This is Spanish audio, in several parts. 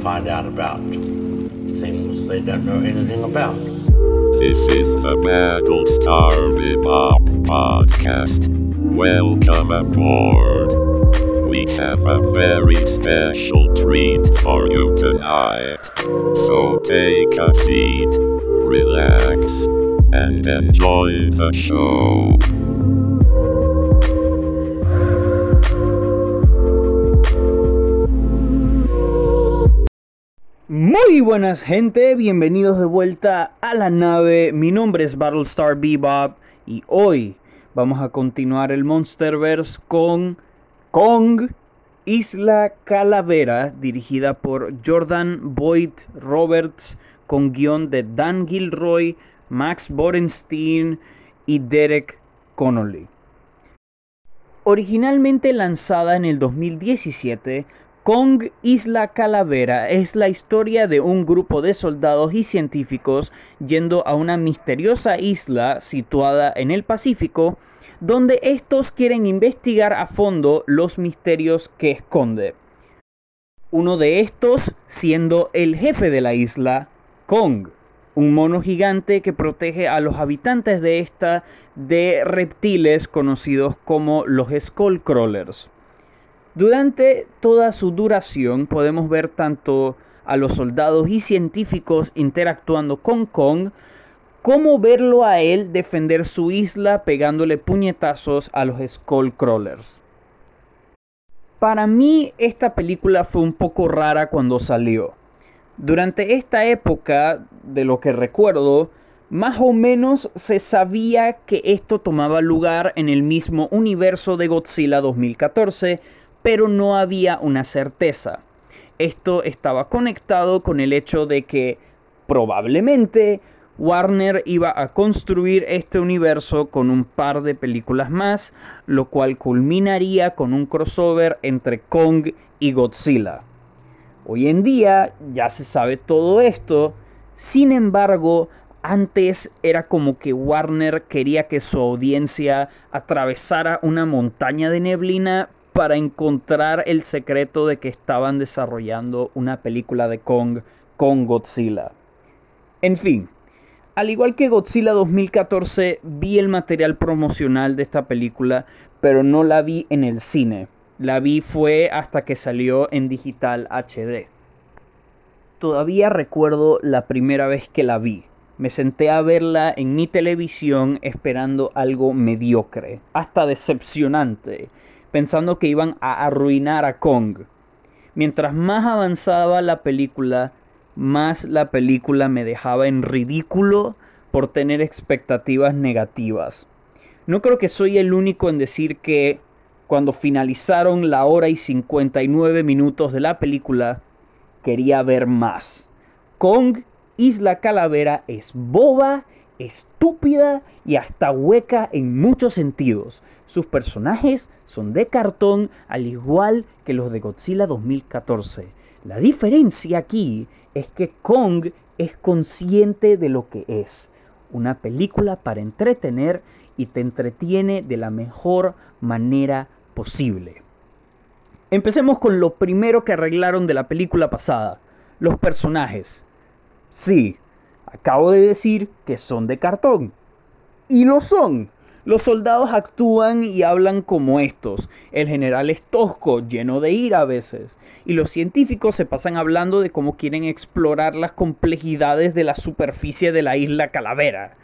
find out about things they don't know anything about. This is the Battlestar Bebop podcast. Welcome aboard. We have a very special treat for you tonight. So take a seat, relax, and enjoy the show. Muy buenas gente, bienvenidos de vuelta a la nave. Mi nombre es Battlestar Bebop y hoy vamos a continuar el Monsterverse con Kong Isla Calavera, dirigida por Jordan Boyd Roberts, con guion de Dan Gilroy, Max Borenstein y Derek Connolly. Originalmente lanzada en el 2017, Kong Isla Calavera es la historia de un grupo de soldados y científicos yendo a una misteriosa isla situada en el Pacífico, donde estos quieren investigar a fondo los misterios que esconde. Uno de estos siendo el jefe de la isla, Kong, un mono gigante que protege a los habitantes de esta de reptiles conocidos como los Skullcrawlers. Durante toda su duración podemos ver tanto a los soldados y científicos interactuando con Kong, como verlo a él defender su isla pegándole puñetazos a los Skullcrawlers. Para mí esta película fue un poco rara cuando salió. Durante esta época, de lo que recuerdo, más o menos se sabía que esto tomaba lugar en el mismo universo de Godzilla 2014, pero no había una certeza. Esto estaba conectado con el hecho de que probablemente Warner iba a construir este universo con un par de películas más, lo cual culminaría con un crossover entre Kong y Godzilla. Hoy en día ya se sabe todo esto, sin embargo, antes era como que Warner quería que su audiencia atravesara una montaña de neblina para encontrar el secreto de que estaban desarrollando una película de Kong con Godzilla. En fin, al igual que Godzilla 2014, vi el material promocional de esta película, pero no la vi en el cine. La vi fue hasta que salió en digital HD. Todavía recuerdo la primera vez que la vi. Me senté a verla en mi televisión esperando algo mediocre, hasta decepcionante pensando que iban a arruinar a Kong. Mientras más avanzaba la película, más la película me dejaba en ridículo por tener expectativas negativas. No creo que soy el único en decir que cuando finalizaron la hora y 59 minutos de la película, quería ver más. Kong Isla Calavera es boba, estúpida y hasta hueca en muchos sentidos. Sus personajes son de cartón al igual que los de Godzilla 2014. La diferencia aquí es que Kong es consciente de lo que es. Una película para entretener y te entretiene de la mejor manera posible. Empecemos con lo primero que arreglaron de la película pasada. Los personajes. Sí, acabo de decir que son de cartón. Y lo son. Los soldados actúan y hablan como estos. El general es tosco, lleno de ira a veces. Y los científicos se pasan hablando de cómo quieren explorar las complejidades de la superficie de la isla Calavera.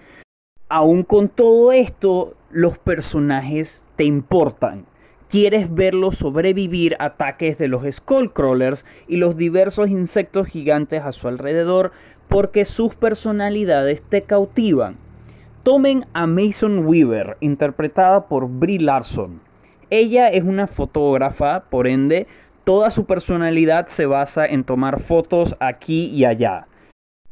Aún con todo esto, los personajes te importan. Quieres verlos sobrevivir ataques de los Skullcrawlers y los diversos insectos gigantes a su alrededor porque sus personalidades te cautivan. Tomen a Mason Weaver, interpretada por Brie Larson. Ella es una fotógrafa, por ende, toda su personalidad se basa en tomar fotos aquí y allá.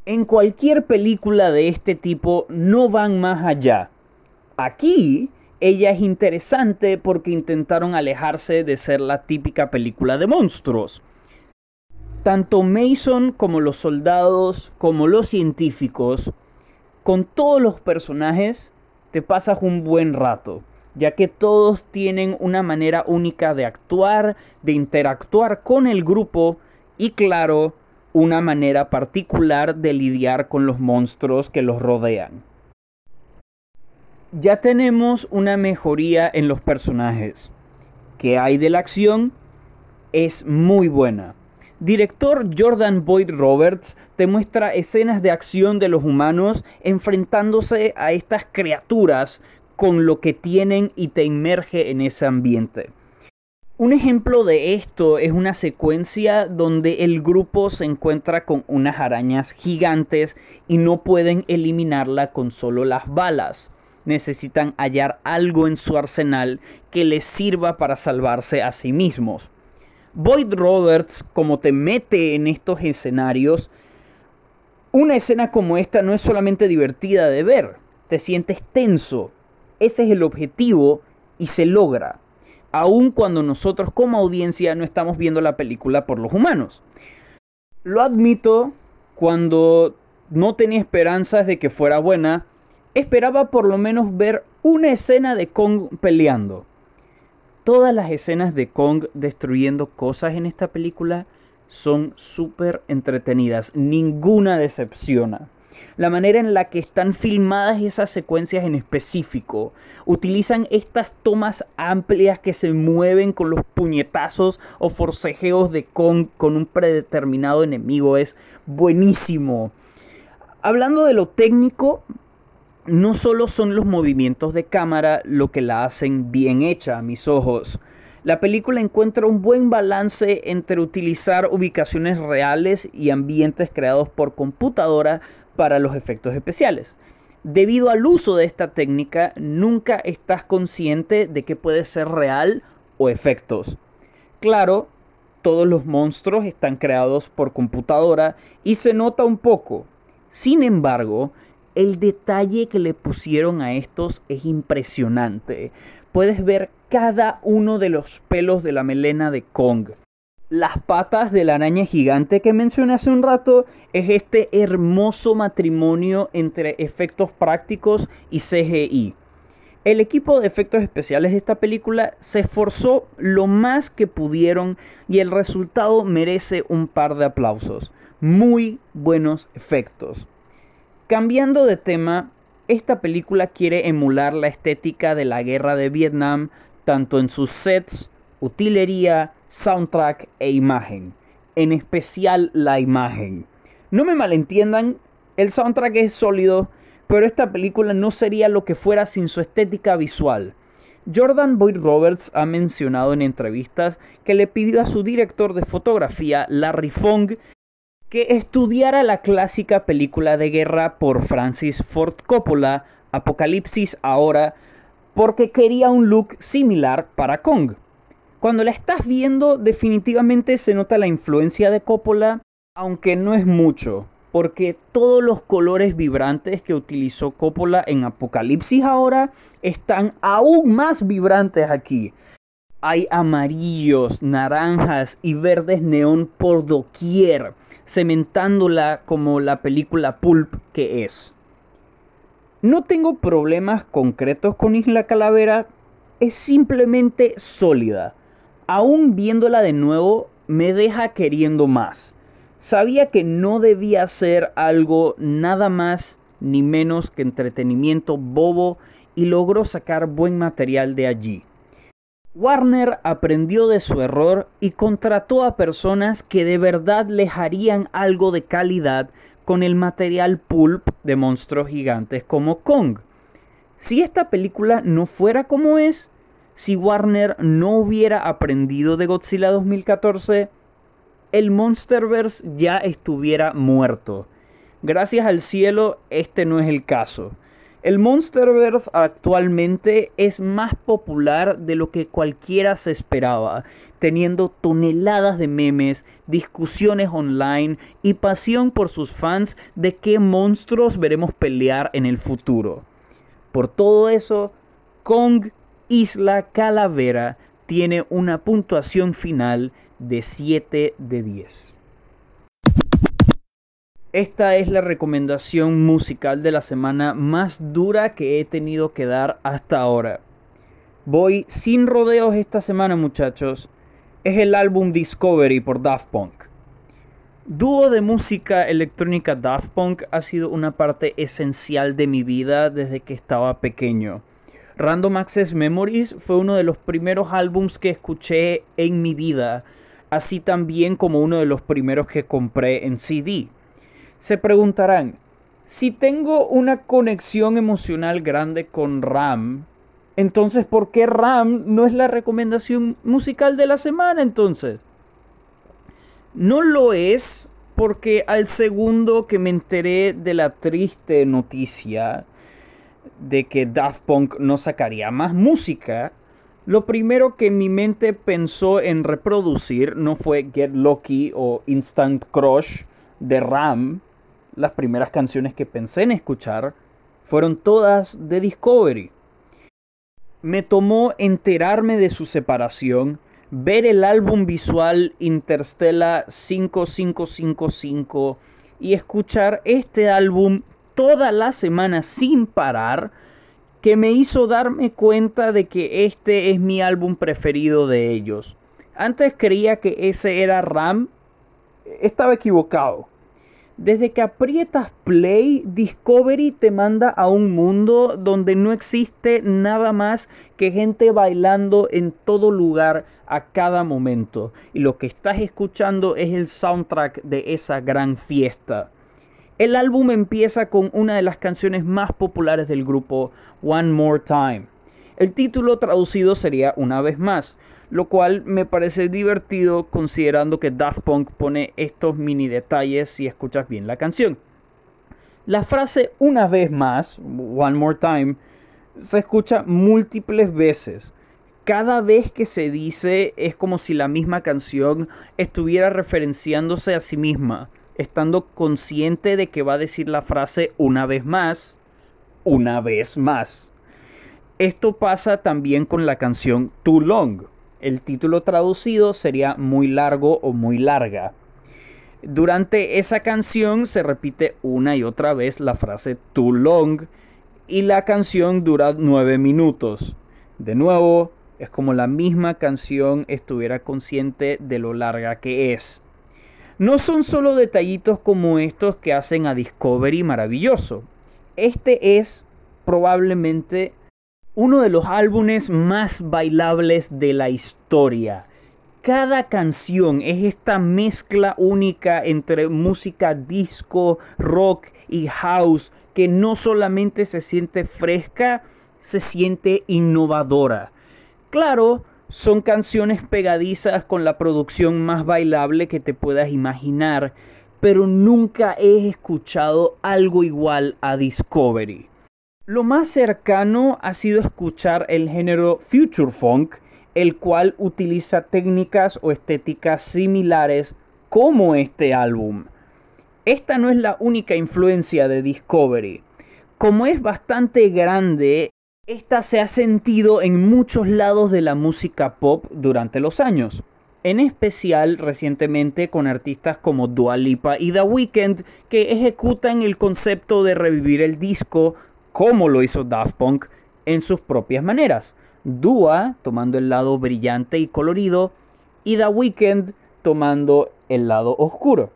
En cualquier película de este tipo no van más allá. Aquí ella es interesante porque intentaron alejarse de ser la típica película de monstruos. Tanto Mason como los soldados, como los científicos, con todos los personajes te pasas un buen rato, ya que todos tienen una manera única de actuar, de interactuar con el grupo y claro, una manera particular de lidiar con los monstruos que los rodean. Ya tenemos una mejoría en los personajes. que hay de la acción? Es muy buena. Director Jordan Boyd Roberts te muestra escenas de acción de los humanos enfrentándose a estas criaturas con lo que tienen y te inmerge en ese ambiente. Un ejemplo de esto es una secuencia donde el grupo se encuentra con unas arañas gigantes y no pueden eliminarla con solo las balas. Necesitan hallar algo en su arsenal que les sirva para salvarse a sí mismos. Boyd Roberts, como te mete en estos escenarios, una escena como esta no es solamente divertida de ver, te sientes tenso. Ese es el objetivo y se logra aun cuando nosotros como audiencia no estamos viendo la película por los humanos. Lo admito, cuando no tenía esperanzas de que fuera buena, esperaba por lo menos ver una escena de Kong peleando. Todas las escenas de Kong destruyendo cosas en esta película son súper entretenidas, ninguna decepciona la manera en la que están filmadas esas secuencias en específico. Utilizan estas tomas amplias que se mueven con los puñetazos o forcejeos de Kong con un predeterminado enemigo. Es buenísimo. Hablando de lo técnico, no solo son los movimientos de cámara lo que la hacen bien hecha a mis ojos. La película encuentra un buen balance entre utilizar ubicaciones reales y ambientes creados por computadora para los efectos especiales. Debido al uso de esta técnica, nunca estás consciente de que puede ser real o efectos. Claro, todos los monstruos están creados por computadora y se nota un poco. Sin embargo, el detalle que le pusieron a estos es impresionante. Puedes ver cada uno de los pelos de la melena de Kong las patas de la araña gigante que mencioné hace un rato es este hermoso matrimonio entre efectos prácticos y CGI. El equipo de efectos especiales de esta película se esforzó lo más que pudieron y el resultado merece un par de aplausos. Muy buenos efectos. Cambiando de tema, esta película quiere emular la estética de la guerra de Vietnam, tanto en sus sets, utilería, soundtrack e imagen. En especial la imagen. No me malentiendan, el soundtrack es sólido, pero esta película no sería lo que fuera sin su estética visual. Jordan Boyd Roberts ha mencionado en entrevistas que le pidió a su director de fotografía, Larry Fong, que estudiara la clásica película de guerra por Francis Ford Coppola, Apocalipsis ahora, porque quería un look similar para Kong. Cuando la estás viendo, definitivamente se nota la influencia de Coppola, aunque no es mucho, porque todos los colores vibrantes que utilizó Coppola en Apocalipsis ahora están aún más vibrantes aquí. Hay amarillos, naranjas y verdes neón por doquier, cementándola como la película Pulp que es. No tengo problemas concretos con Isla Calavera, es simplemente sólida aún viéndola de nuevo, me deja queriendo más. Sabía que no debía ser algo nada más ni menos que entretenimiento bobo y logró sacar buen material de allí. Warner aprendió de su error y contrató a personas que de verdad les harían algo de calidad con el material pulp de monstruos gigantes como Kong. Si esta película no fuera como es, si Warner no hubiera aprendido de Godzilla 2014, el Monsterverse ya estuviera muerto. Gracias al cielo, este no es el caso. El Monsterverse actualmente es más popular de lo que cualquiera se esperaba, teniendo toneladas de memes, discusiones online y pasión por sus fans de qué monstruos veremos pelear en el futuro. Por todo eso, Kong Isla Calavera tiene una puntuación final de 7 de 10. Esta es la recomendación musical de la semana más dura que he tenido que dar hasta ahora. Voy sin rodeos esta semana muchachos. Es el álbum Discovery por Daft Punk. Dúo de música electrónica Daft Punk ha sido una parte esencial de mi vida desde que estaba pequeño. Random Access Memories fue uno de los primeros álbums que escuché en mi vida, así también como uno de los primeros que compré en CD. Se preguntarán, si tengo una conexión emocional grande con Ram, entonces ¿por qué Ram no es la recomendación musical de la semana entonces? No lo es porque al segundo que me enteré de la triste noticia de que Daft Punk no sacaría más música, lo primero que mi mente pensó en reproducir no fue Get Lucky o Instant Crush de Ram. Las primeras canciones que pensé en escuchar fueron todas de Discovery. Me tomó enterarme de su separación ver el álbum visual Interstellar 5555 y escuchar este álbum toda la semana sin parar que me hizo darme cuenta de que este es mi álbum preferido de ellos. Antes creía que ese era Ram, estaba equivocado. Desde que aprietas play, Discovery te manda a un mundo donde no existe nada más que gente bailando en todo lugar a cada momento. Y lo que estás escuchando es el soundtrack de esa gran fiesta. El álbum empieza con una de las canciones más populares del grupo, One More Time. El título traducido sería Una vez más, lo cual me parece divertido considerando que Daft Punk pone estos mini detalles si escuchas bien la canción. La frase una vez más, one more time, se escucha múltiples veces. Cada vez que se dice es como si la misma canción estuviera referenciándose a sí misma, estando consciente de que va a decir la frase una vez más, una vez más. Esto pasa también con la canción Too Long el título traducido sería muy largo o muy larga. Durante esa canción se repite una y otra vez la frase too long y la canción dura nueve minutos. De nuevo, es como la misma canción estuviera consciente de lo larga que es. No son solo detallitos como estos que hacen a Discovery maravilloso. Este es probablemente uno de los álbumes más bailables de la historia. Cada canción es esta mezcla única entre música disco, rock y house que no solamente se siente fresca, se siente innovadora. Claro, son canciones pegadizas con la producción más bailable que te puedas imaginar, pero nunca he escuchado algo igual a Discovery. Lo más cercano ha sido escuchar el género Future Funk, el cual utiliza técnicas o estéticas similares como este álbum. Esta no es la única influencia de Discovery. Como es bastante grande, esta se ha sentido en muchos lados de la música pop durante los años. En especial recientemente con artistas como Dua Lipa y The Weeknd que ejecutan el concepto de revivir el disco como lo hizo Daft Punk en sus propias maneras. Dua tomando el lado brillante y colorido y The Weeknd tomando el lado oscuro.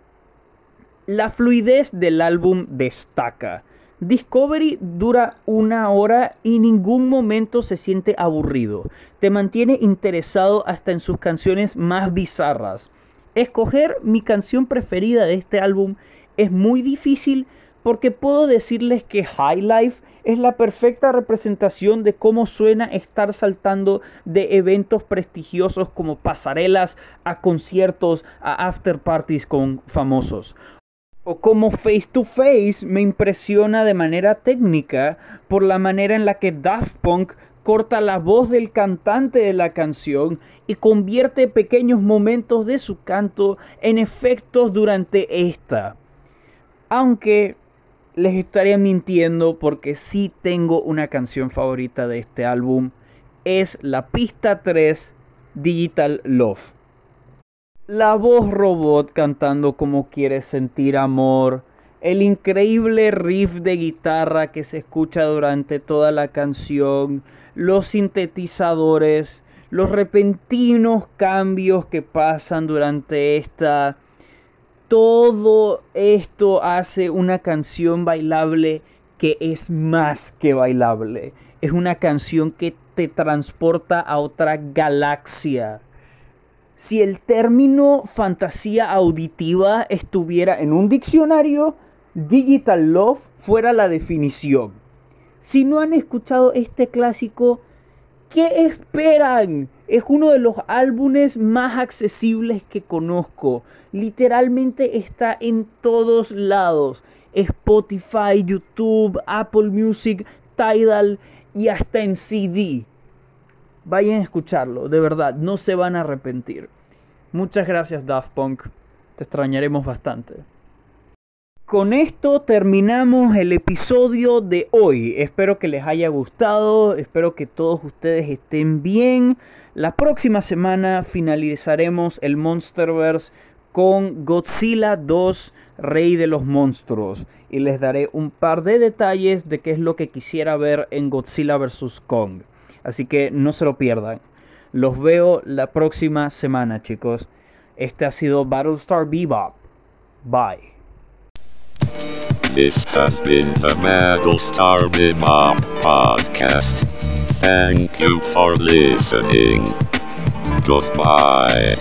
La fluidez del álbum destaca. Discovery dura una hora y ningún momento se siente aburrido. Te mantiene interesado hasta en sus canciones más bizarras. Escoger mi canción preferida de este álbum es muy difícil porque puedo decirles que High Life es la perfecta representación de cómo suena estar saltando de eventos prestigiosos como pasarelas a conciertos, a after parties con famosos. O como Face to Face me impresiona de manera técnica por la manera en la que Daft Punk corta la voz del cantante de la canción y convierte pequeños momentos de su canto en efectos durante esta. Aunque les estaría mintiendo porque sí tengo una canción favorita de este álbum. Es la pista 3 Digital Love. La voz robot cantando como quiere sentir amor. El increíble riff de guitarra que se escucha durante toda la canción. Los sintetizadores. Los repentinos cambios que pasan durante esta todo esto hace una canción bailable que es más que bailable. Es una canción que te transporta a otra galaxia. Si el término fantasía auditiva estuviera en un diccionario, Digital Love fuera la definición. Si no han escuchado este clásico, ¿qué esperan? Es uno de los álbumes más accesibles que conozco. Literalmente está en todos lados. Spotify, YouTube, Apple Music, Tidal y hasta en CD. Vayan a escucharlo, de verdad, no se van a arrepentir. Muchas gracias Daft Punk, te extrañaremos bastante. Con esto terminamos el episodio de hoy. Espero que les haya gustado, espero que todos ustedes estén bien. La próxima semana finalizaremos el Monsterverse con Godzilla 2, Rey de los Monstruos. Y les daré un par de detalles de qué es lo que quisiera ver en Godzilla vs. Kong. Así que no se lo pierdan. Los veo la próxima semana, chicos. Este ha sido Battlestar Bebop. Bye. This has been the Battlestar Bebop podcast. Thank you for listening. Goodbye.